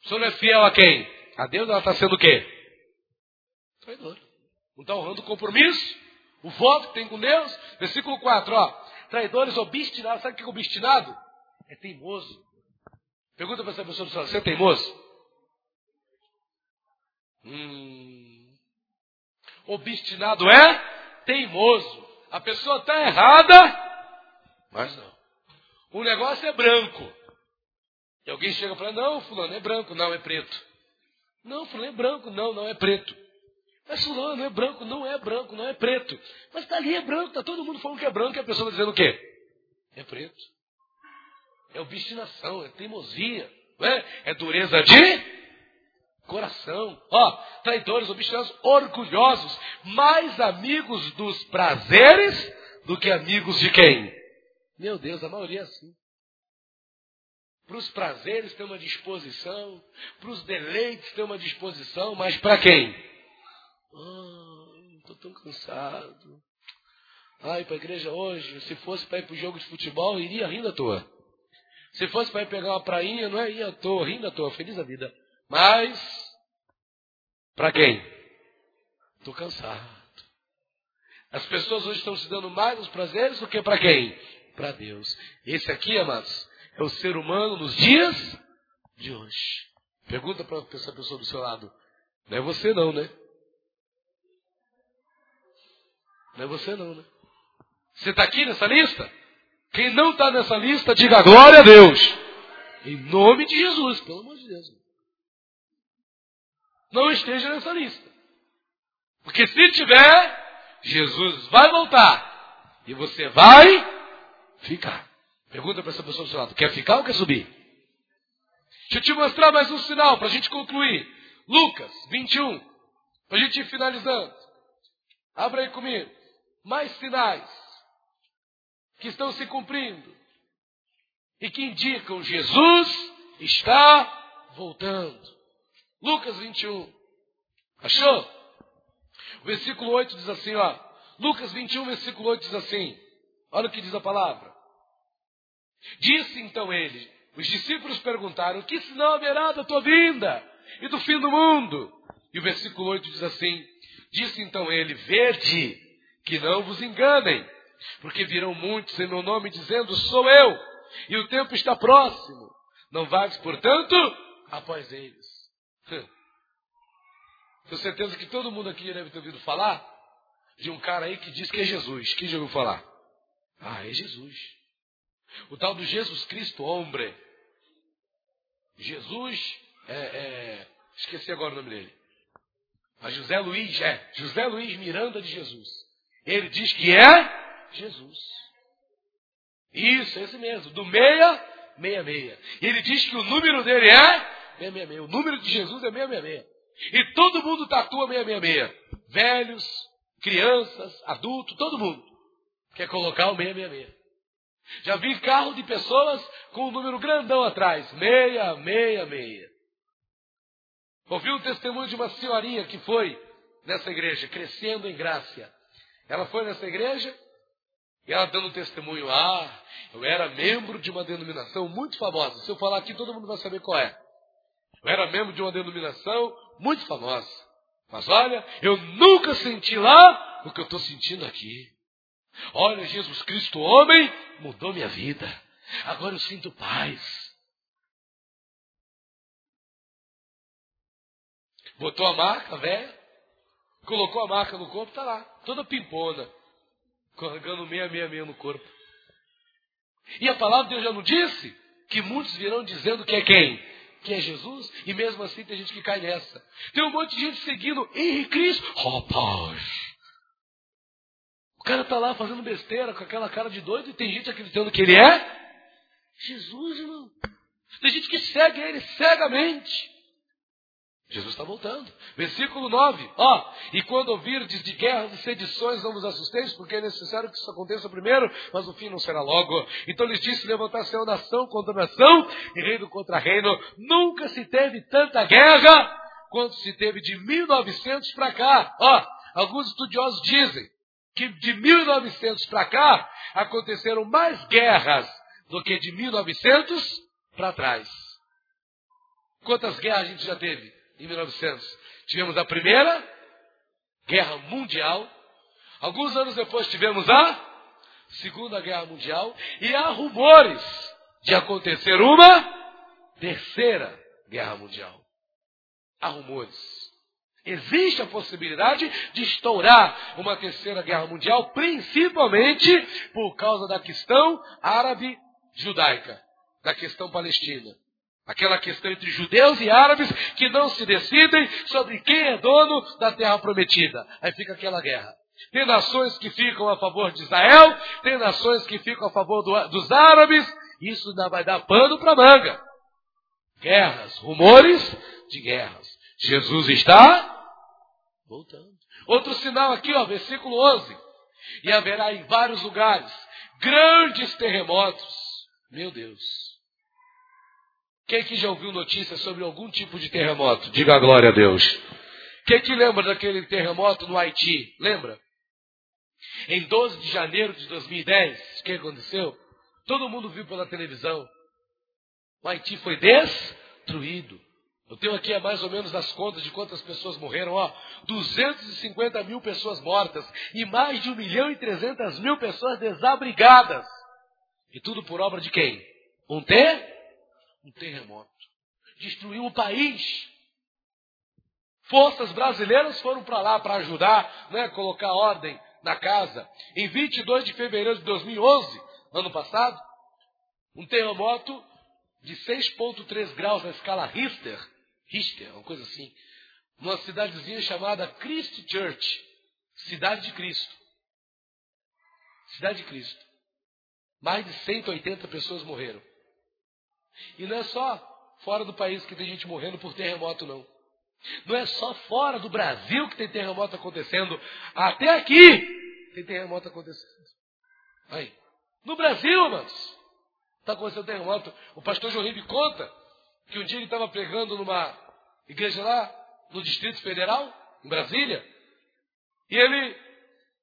o senhor não é fiel a quem? A Deus ela está sendo o quê? Traidor. Não está honrando o compromisso, o voto que tem com Deus. Versículo 4, ó. Traidores obstinados. Sabe o que é obstinado? É teimoso. Pergunta para essa pessoa, você é teimoso? Hum. Obstinado é teimoso. A pessoa está errada, mas não. O negócio é branco. E alguém chega fala, não, fulano, é branco, não, é preto. Não, fulano é branco, não, não é preto. Mas fulano é branco, não é branco, não é preto. Mas está ali, é branco, está todo mundo falando que é branco e a pessoa está dizendo o quê? É preto. É obstinação, é teimosia, é? é dureza de coração. Ó, traidores, obstinados, orgulhosos, mais amigos dos prazeres do que amigos de quem? Meu Deus, a maioria é assim. Para os prazeres tem uma disposição, para os deleites tem uma disposição, mas para quem? Ah, estou tão cansado. Ai, para a igreja hoje, se fosse para ir para o jogo de futebol, iria rindo à toa. Se fosse para ir pegar uma prainha, não é ia à toa, rindo à toa, feliz a vida. Mas, para quem? Estou cansado. As pessoas hoje estão se dando mais os prazeres do que para quem? Para Deus. Esse aqui, amados, é o ser humano nos dias de hoje. Pergunta para essa pessoa do seu lado. Não é você não, né? Não é você não, né? Você está aqui nessa lista? Quem não está nessa lista, diga glória a Deus. Em nome de Jesus, pelo amor de Deus. Não esteja nessa lista. Porque se tiver, Jesus vai voltar. E você vai ficar. Pergunta para essa pessoa do seu lado: quer ficar ou quer subir? Deixa eu te mostrar mais um sinal para a gente concluir. Lucas 21. Para a gente ir finalizando. Abra aí comigo. Mais sinais que estão se cumprindo e que indicam Jesus está voltando. Lucas 21. Achou? O versículo 8 diz assim, ó. Lucas 21, versículo 8 diz assim. Olha o que diz a palavra. Disse então ele, os discípulos perguntaram, que sinal haverá da tua vinda e do fim do mundo? E o versículo 8 diz assim, disse então ele, vede que não vos enganem, porque virão muitos em meu nome dizendo: Sou eu, e o tempo está próximo. Não vagues, portanto, após eles. Tenho certeza que todo mundo aqui deve ter ouvido falar de um cara aí que diz que é Jesus. Quem já ouviu falar? Ah, é Jesus. O tal do Jesus Cristo, homem. Jesus, é, é, esqueci agora o nome dele. Mas José Luiz, é, José Luiz Miranda de Jesus. Ele diz que é Jesus. Isso, esse mesmo. Do meia, meia, meia. E ele diz que o número dele é meia, meia, meia. O número de Jesus é meia, meia, meia. E todo mundo tatua meia, meia, meia. Velhos, crianças, adultos, todo mundo quer colocar o meia, meia, meia. Já vi carro de pessoas com um número grandão atrás. Meia, meia, meia. Ouvi um testemunho de uma senhorinha que foi nessa igreja, crescendo em graça. Ela foi nessa igreja e ela dando testemunho. Ah, eu era membro de uma denominação muito famosa. Se eu falar aqui, todo mundo vai saber qual é. Eu era membro de uma denominação muito famosa. Mas olha, eu nunca senti lá o que eu estou sentindo aqui. Olha, Jesus Cristo, homem, mudou minha vida. Agora eu sinto paz. Botou a marca, velho, colocou a marca no corpo, está lá, toda pimpona, carregando meia, meia, meia no corpo. E a palavra de Deus já não disse que muitos virão dizendo que é quem? Que é Jesus, e mesmo assim tem gente que cai nessa. Tem um monte de gente seguindo Henrique Cristo. Rapaz, o cara está lá fazendo besteira com aquela cara de doido e tem gente acreditando que ele é Jesus, irmão. Tem gente que segue ele cegamente. Jesus está voltando. Versículo 9. Ó, e quando ouvirdes de guerras e sedições, não vos assusteis, porque é necessário que isso aconteça primeiro, mas o fim não será logo. Então lhes disse: levantar-se nação contra nação e reino contra reino. Nunca se teve tanta guerra quanto se teve de 1900 para cá. Ó, alguns estudiosos dizem que de 1900 para cá aconteceram mais guerras do que de 1900 para trás. Quantas guerras a gente já teve em 1900? Tivemos a primeira guerra mundial. Alguns anos depois tivemos a segunda guerra mundial e há rumores de acontecer uma terceira guerra mundial. Há rumores. Existe a possibilidade de estourar uma terceira guerra mundial, principalmente por causa da questão árabe-judaica, da questão palestina. Aquela questão entre judeus e árabes que não se decidem sobre quem é dono da terra prometida. Aí fica aquela guerra. Tem nações que ficam a favor de Israel, tem nações que ficam a favor do, dos árabes. Isso ainda vai dar pano para manga. Guerras, rumores de guerras. Jesus está Voltando. Outro sinal aqui, ó, versículo 11. E haverá em vários lugares grandes terremotos. Meu Deus. Quem aqui já ouviu notícias sobre algum tipo de terremoto? Diga a glória a Deus. Quem que lembra daquele terremoto no Haiti? Lembra? Em 12 de janeiro de 2010, o que aconteceu? Todo mundo viu pela televisão. O Haiti foi destruído. Eu tenho aqui mais ou menos as contas de quantas pessoas morreram. Ó, 250 mil pessoas mortas e mais de 1 milhão e 300 mil pessoas desabrigadas. E tudo por obra de quem? Um ter? Um terremoto. Destruiu o país. Forças brasileiras foram para lá para ajudar, né, colocar ordem na casa. Em 22 de fevereiro de 2011, ano passado, um terremoto de 6,3 graus na escala Richter Richter, uma coisa assim, numa cidadezinha chamada Christchurch, Cidade de Cristo. Cidade de Cristo. Mais de 180 pessoas morreram. E não é só fora do país que tem gente morrendo por terremoto, não. Não é só fora do Brasil que tem terremoto acontecendo. Até aqui tem terremoto acontecendo. Aí. No Brasil, mas está acontecendo terremoto. O pastor João Ribe conta que um dia ele estava pregando numa igreja lá no Distrito Federal, em Brasília, e ele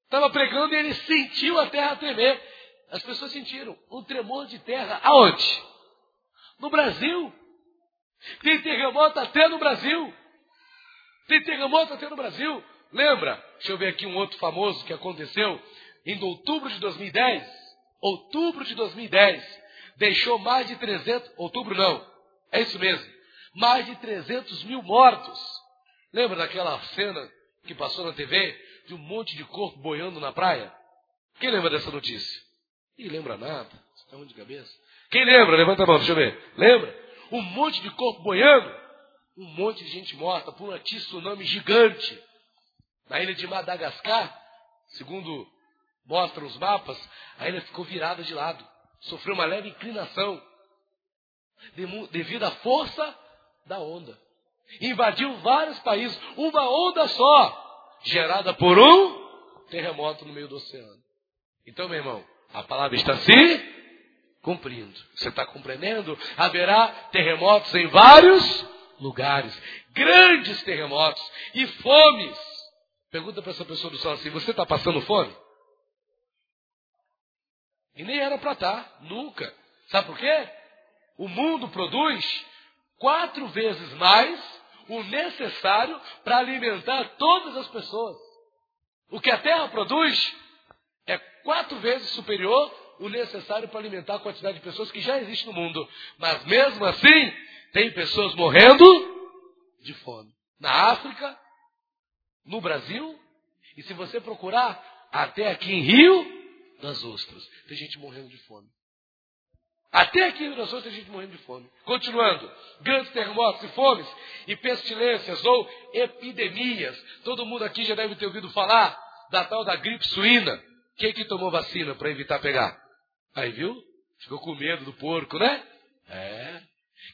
estava pregando e ele sentiu a terra tremer. As pessoas sentiram um tremor de terra. Aonde? No Brasil. Tem terremoto até no Brasil. Tem terremoto até no Brasil. Lembra? Deixa eu ver aqui um outro famoso que aconteceu em outubro de 2010. Outubro de 2010. Deixou mais de 300. Outubro não. É isso mesmo mais de 300 mil mortos. Lembra daquela cena que passou na TV de um monte de corpo boiando na praia? Quem lembra dessa notícia? Ih, lembra nada. Está de cabeça? Quem lembra? Levanta a mão, deixa eu ver. Lembra? Um monte de corpo boiando. Um monte de gente morta por um tsunami gigante. Na ilha de Madagascar, segundo mostram os mapas, a ilha ficou virada de lado. Sofreu uma leve inclinação. Devido à força da onda. Invadiu vários países, uma onda só, gerada por um terremoto no meio do oceano. Então, meu irmão, a palavra está se cumprindo. Você está compreendendo? Haverá terremotos em vários lugares, grandes terremotos e fomes. Pergunta para essa pessoa do sol assim: você está passando fome? E nem era para estar, tá, nunca. Sabe por quê? O mundo produz quatro vezes mais o necessário para alimentar todas as pessoas. O que a terra produz é quatro vezes superior o necessário para alimentar a quantidade de pessoas que já existe no mundo. Mas mesmo assim, tem pessoas morrendo de fome. Na África, no Brasil, e se você procurar até aqui em Rio das Ostras, tem gente morrendo de fome. Até aqui em Rio das Ostras tem gente morrendo de fome. Continuando, grandes terremotos e fomes e pestilências ou epidemias. Todo mundo aqui já deve ter ouvido falar da tal da gripe suína. Quem que tomou vacina para evitar pegar? Aí viu? Ficou com medo do porco, né? É.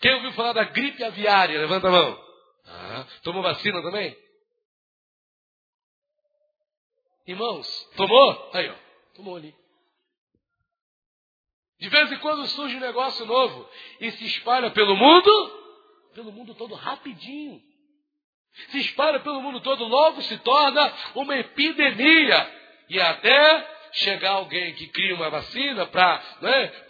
Quem ouviu falar da gripe aviária? Levanta a mão. Ah, tomou vacina também? Irmãos, tomou? Aí, ó. Tomou ali. De vez em quando surge um negócio novo e se espalha pelo mundo, pelo mundo todo rapidinho. Se espalha pelo mundo todo, logo se torna uma epidemia. E até chegar alguém que cria uma vacina para né,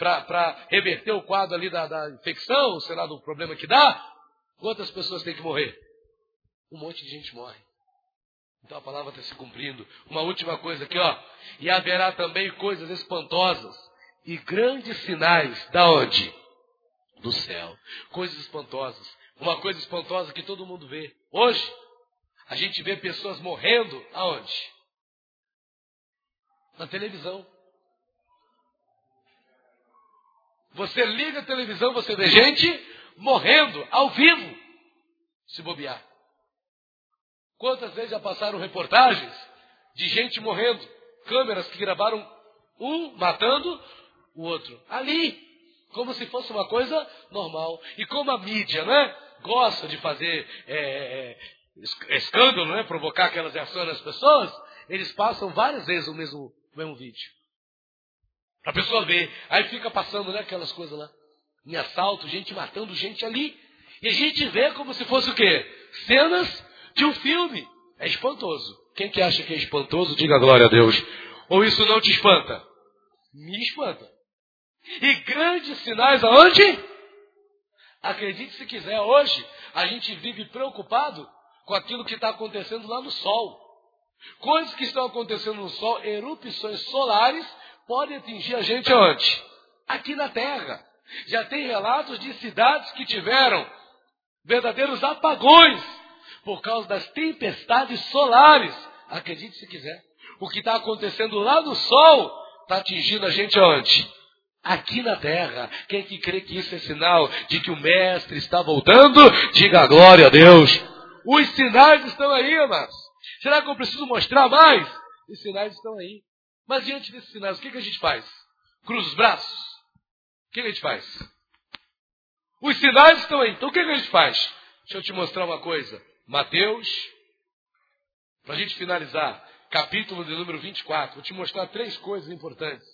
reverter o quadro ali da, da infecção, sei lá, do problema que dá, quantas pessoas têm que morrer? Um monte de gente morre. Então a palavra está se cumprindo. Uma última coisa aqui, ó. E haverá também coisas espantosas e grandes sinais da onde? Do céu. Coisas espantosas. Uma coisa espantosa que todo mundo vê. Hoje, a gente vê pessoas morrendo aonde? Na televisão. Você liga a televisão, você vê gente morrendo ao vivo, se bobear. Quantas vezes já passaram reportagens de gente morrendo, câmeras que gravaram um matando o outro ali, como se fosse uma coisa normal. E como a mídia, né, gosta de fazer é, é, é escândalo, né, provocar aquelas reações nas pessoas, eles passam várias vezes o mesmo o mesmo vídeo. A pessoa ver. Aí fica passando né, aquelas coisas lá. Em assalto, gente matando gente ali. E a gente vê como se fosse o quê? Cenas de um filme. É espantoso. Quem que acha que é espantoso, diga glória a Deus. Ou isso não te espanta? Me espanta. E grandes sinais aonde? Acredite se quiser, hoje a gente vive preocupado com aquilo que está acontecendo lá no sol. Coisas que estão acontecendo no Sol, erupções solares, podem atingir a gente onde? Aqui na Terra. Já tem relatos de cidades que tiveram verdadeiros apagões por causa das tempestades solares. Acredite se quiser. O que está acontecendo lá no Sol está atingindo a gente onde? Aqui na terra. Quem que crê que isso é sinal de que o Mestre está voltando? Diga glória a Deus. Os sinais estão aí, amados. Será que eu preciso mostrar mais? Os sinais estão aí. Mas diante desses sinais, o que, que a gente faz? Cruza os braços? O que, que a gente faz? Os sinais estão aí. Então o que, que a gente faz? Deixa eu te mostrar uma coisa. Mateus, para a gente finalizar, capítulo de número 24. Vou te mostrar três coisas importantes.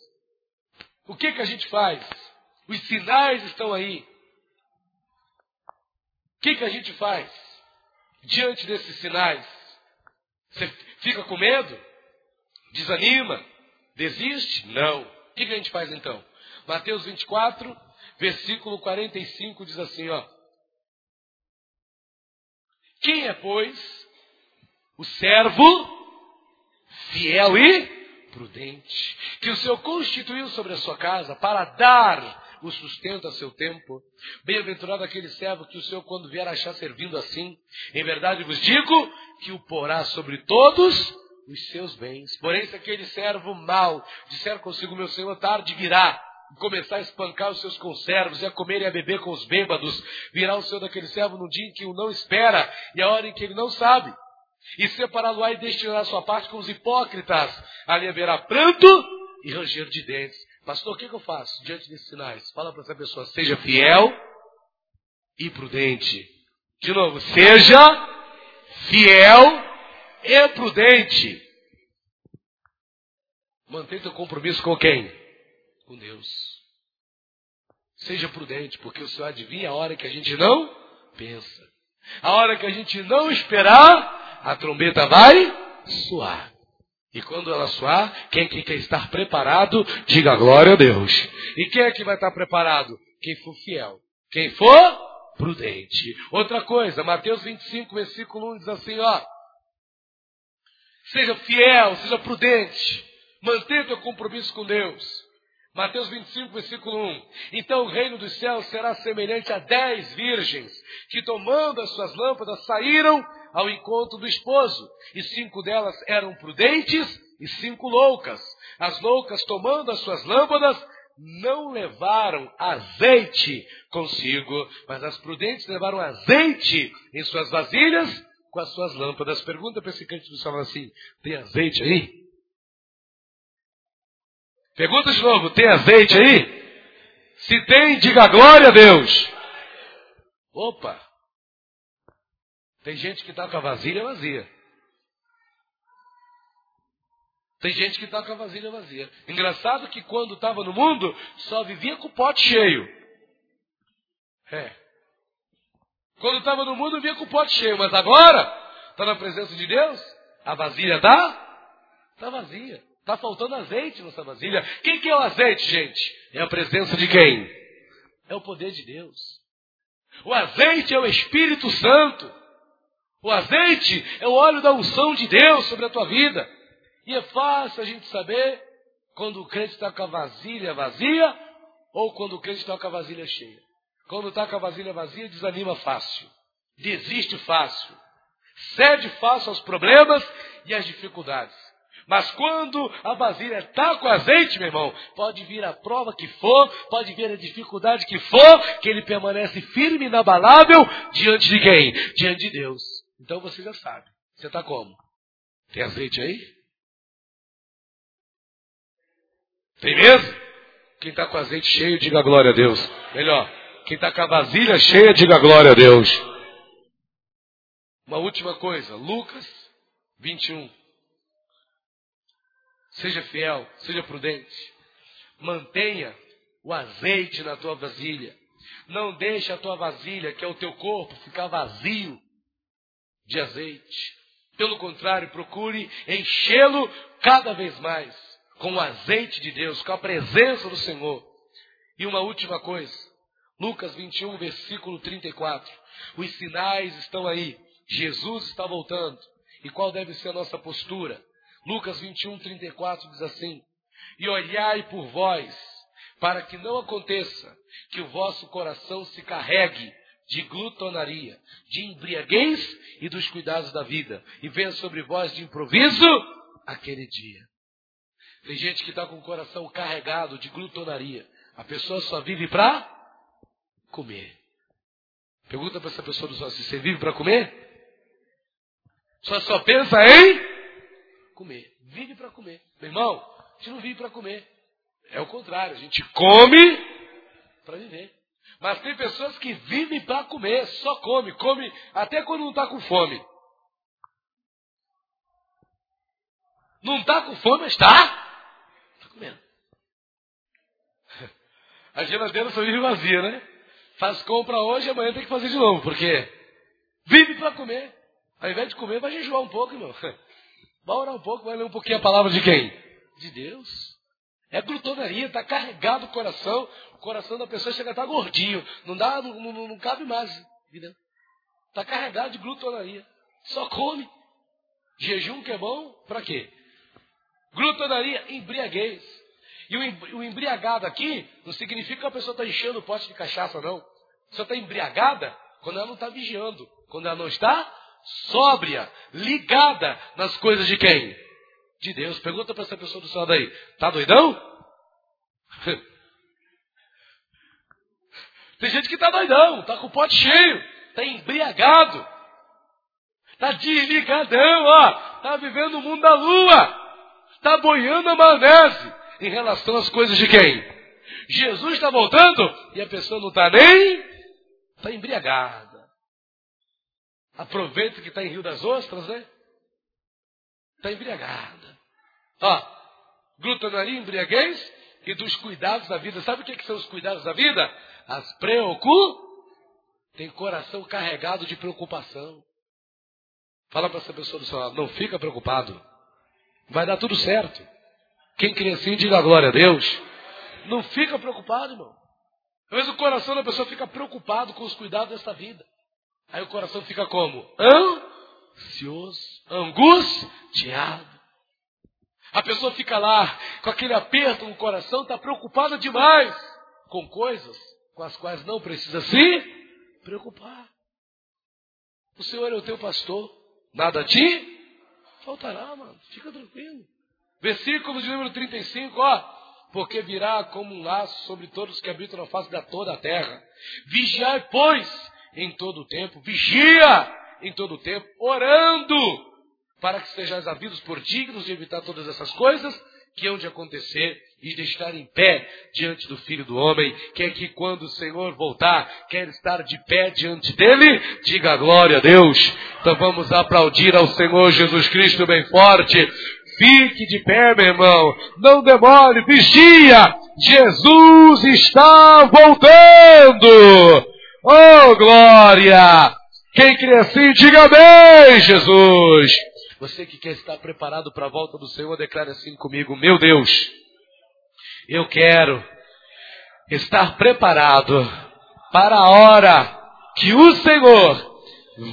O que, que a gente faz? Os sinais estão aí. O que, que a gente faz diante desses sinais? Você fica com medo? Desanima? Desiste? Não. O que, a gente faz então? Mateus 24, versículo 45 diz assim, ó. Quem é, pois, o servo fiel e prudente, que o Senhor constituiu sobre a sua casa para dar o sustento a seu tempo. Bem-aventurado aquele servo que o Senhor, quando vier achar servindo assim, em verdade vos digo que o porá sobre todos os seus bens. Porém, se aquele servo mau disser consigo, meu Senhor, tarde virá, começar a espancar os seus conservos, e a comer e a beber com os bêbados, virá o Senhor daquele servo no dia em que o não espera, e a hora em que ele não sabe. E separá-lo-á e destinará sua parte com os hipócritas. Ali haverá pranto e ranger de dentes. Pastor, o que, eu faço diante desses sinais? Fala para essa pessoa, seja fiel e prudente. De novo, seja fiel e prudente. Mantenha teu compromisso com quem? Com Deus. Seja prudente, porque o Senhor adivinha a hora que a gente não pensa. A hora que a gente não esperar, a trombeta vai soar. E quando ela soar, quem que quer estar preparado, diga glória a Deus. E quem é que vai estar preparado? Quem for fiel. Quem for prudente. Outra coisa, Mateus 25, versículo 1 diz assim, ó. Seja fiel, seja prudente. Mantenha teu compromisso com Deus. Mateus 25, versículo 1. Então o reino dos céus será semelhante a dez virgens que, tomando as suas lâmpadas, saíram ao encontro do esposo. E cinco delas eram prudentes e cinco loucas. As loucas, tomando as suas lâmpadas, não levaram azeite consigo, mas as prudentes levaram azeite em suas vasilhas com as suas lâmpadas. Pergunta para esse crente do céu assim: tem azeite aí? Pergunta de novo: tem azeite aí? Se tem, diga glória a Deus. Opa! Tem gente que está com a vasilha vazia. Tem gente que está com a vasilha vazia. Engraçado que quando estava no mundo, só vivia com o pote cheio. É. Quando estava no mundo, vivia com o pote cheio. Mas agora, está na presença de Deus, a vasilha está? Está vazia. Está faltando azeite nessa vasilha. Quem que é o azeite, gente? É a presença de quem? É o poder de Deus. O azeite é o Espírito Santo. O azeite é o óleo da unção de Deus sobre a tua vida. E é fácil a gente saber quando o crente está com a vasilha vazia ou quando o crente está com a vasilha cheia. Quando está com a vasilha vazia, desanima fácil. Desiste fácil. Cede fácil aos problemas e às dificuldades. Mas quando a vasilha está com azeite, meu irmão, pode vir a prova que for, pode vir a dificuldade que for, que ele permanece firme e inabalável diante de quem? Diante de Deus. Então você já sabe. Você está como? Tem azeite aí? Tem mesmo? Quem está com azeite cheio, diga glória a Deus. Melhor, quem está com a vasilha cheia, diga glória a Deus. Uma última coisa, Lucas 21. Seja fiel, seja prudente. Mantenha o azeite na tua vasilha. Não deixe a tua vasilha, que é o teu corpo, ficar vazio de azeite. Pelo contrário, procure enchê-lo cada vez mais com o azeite de Deus, com a presença do Senhor. E uma última coisa, Lucas 21, versículo 34. Os sinais estão aí. Jesus está voltando. E qual deve ser a nossa postura? Lucas 21, 34 diz assim: E olhai por vós, para que não aconteça que o vosso coração se carregue de glutonaria, de embriaguez e dos cuidados da vida, e venha sobre vós de improviso aquele dia. Tem gente que está com o coração carregado de glutonaria. A pessoa só vive para comer. Pergunta para essa pessoa do só se você vive para comer? Só só pensa em comer. Vive para comer. Meu irmão, a gente não vive para comer. É o contrário, a gente come para viver. Mas tem pessoas que vivem para comer, só come, come até quando não está com fome. Não está com fome, mas está. Está comendo. [LAUGHS] A geladeira só vive vazia, né? Faz compra hoje e amanhã tem que fazer de novo, porque vive para comer. Ao invés de comer, vai jejuar um pouco, irmão. [LAUGHS] Vai orar um pouco, vai ler um pouquinho a palavra de quem? De Deus. É glutonaria, está carregado o coração. O coração da pessoa chega a estar tá gordinho. Não dá, não, não, não cabe mais. Está carregado de glutonaria. Só come. Jejum que é bom, para quê? Glutonaria, embriaguez. E o, embriagado aqui não significa que a pessoa está enchendo o pote de cachaça, não. A pessoa está embriagada quando ela não está vigiando. Quando ela não está sóbria, ligada nas coisas de quem? De Deus. Pergunta para essa pessoa do céu daí: tá doidão? [LAUGHS] Tem gente que tá doidão, tá com o pote cheio, tá embriagado, tá desligadão, ó, tá vivendo o mundo da lua, tá boiando a maionese em relação às coisas de quem? Jesus está voltando e a pessoa não está nem, está embriagada. Aproveita que está em Rio das Ostras, né? Está embriagada. Ó, glutonaria, embriaguez e dos cuidados da vida. Sabe o que, que são os cuidados da vida? as preocupações. Tem coração carregado de preocupação. Fala para essa pessoa do seu lado, não fica preocupado. Vai dar tudo certo. Quem crê assim, diga glória a Deus. Não fica preocupado, irmão. Às vezes o coração da pessoa fica preocupado com os cuidados desta vida. Aí o coração fica como? Ansioso, angustiado. A pessoa fica lá com aquele aperto no coração, está preocupada demais com coisas com as quais não precisa se preocupar. O Senhor é o teu pastor, nada te faltará, mano. Fica tranquilo. Versículo de número 35, ó. Porque virá como um laço sobre todos que habitam na face da toda a terra. Vigiai, pois, em todo o tempo. Vigia em todo o tempo, orando, para que sejais havidos por dignos de evitar todas essas coisas que hão de acontecer e de estar em pé diante do Filho do Homem, que é que quando o Senhor voltar, quer estar de pé diante dele, diga glória a Deus. Então vamos aplaudir ao Senhor Jesus Cristo bem forte. Fique de pé, meu irmão. Não demore, vigia. Jesus está voltando. Oh, glória! Quem crê assim, diga bem, Jesus. Você que quer estar preparado para a volta do Senhor, declare assim comigo: Meu Deus, eu quero estar preparado para a hora que o Senhor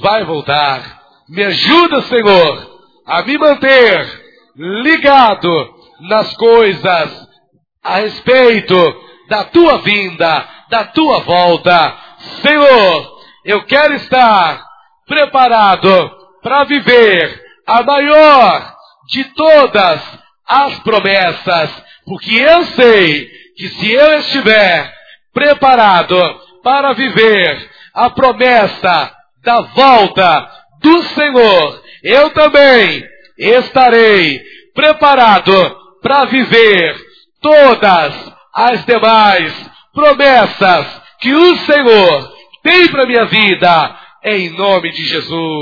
vai voltar. Me ajuda, Senhor, a me manter ligado nas coisas a respeito da tua vinda, da tua volta. Senhor, eu quero estar preparado para viver a maior de todas as promessas, porque eu sei que se eu estiver preparado para viver a promessa da volta do Senhor, eu também estarei preparado para viver todas as demais promessas que o Senhor tem para minha vida, em nome de Jesus.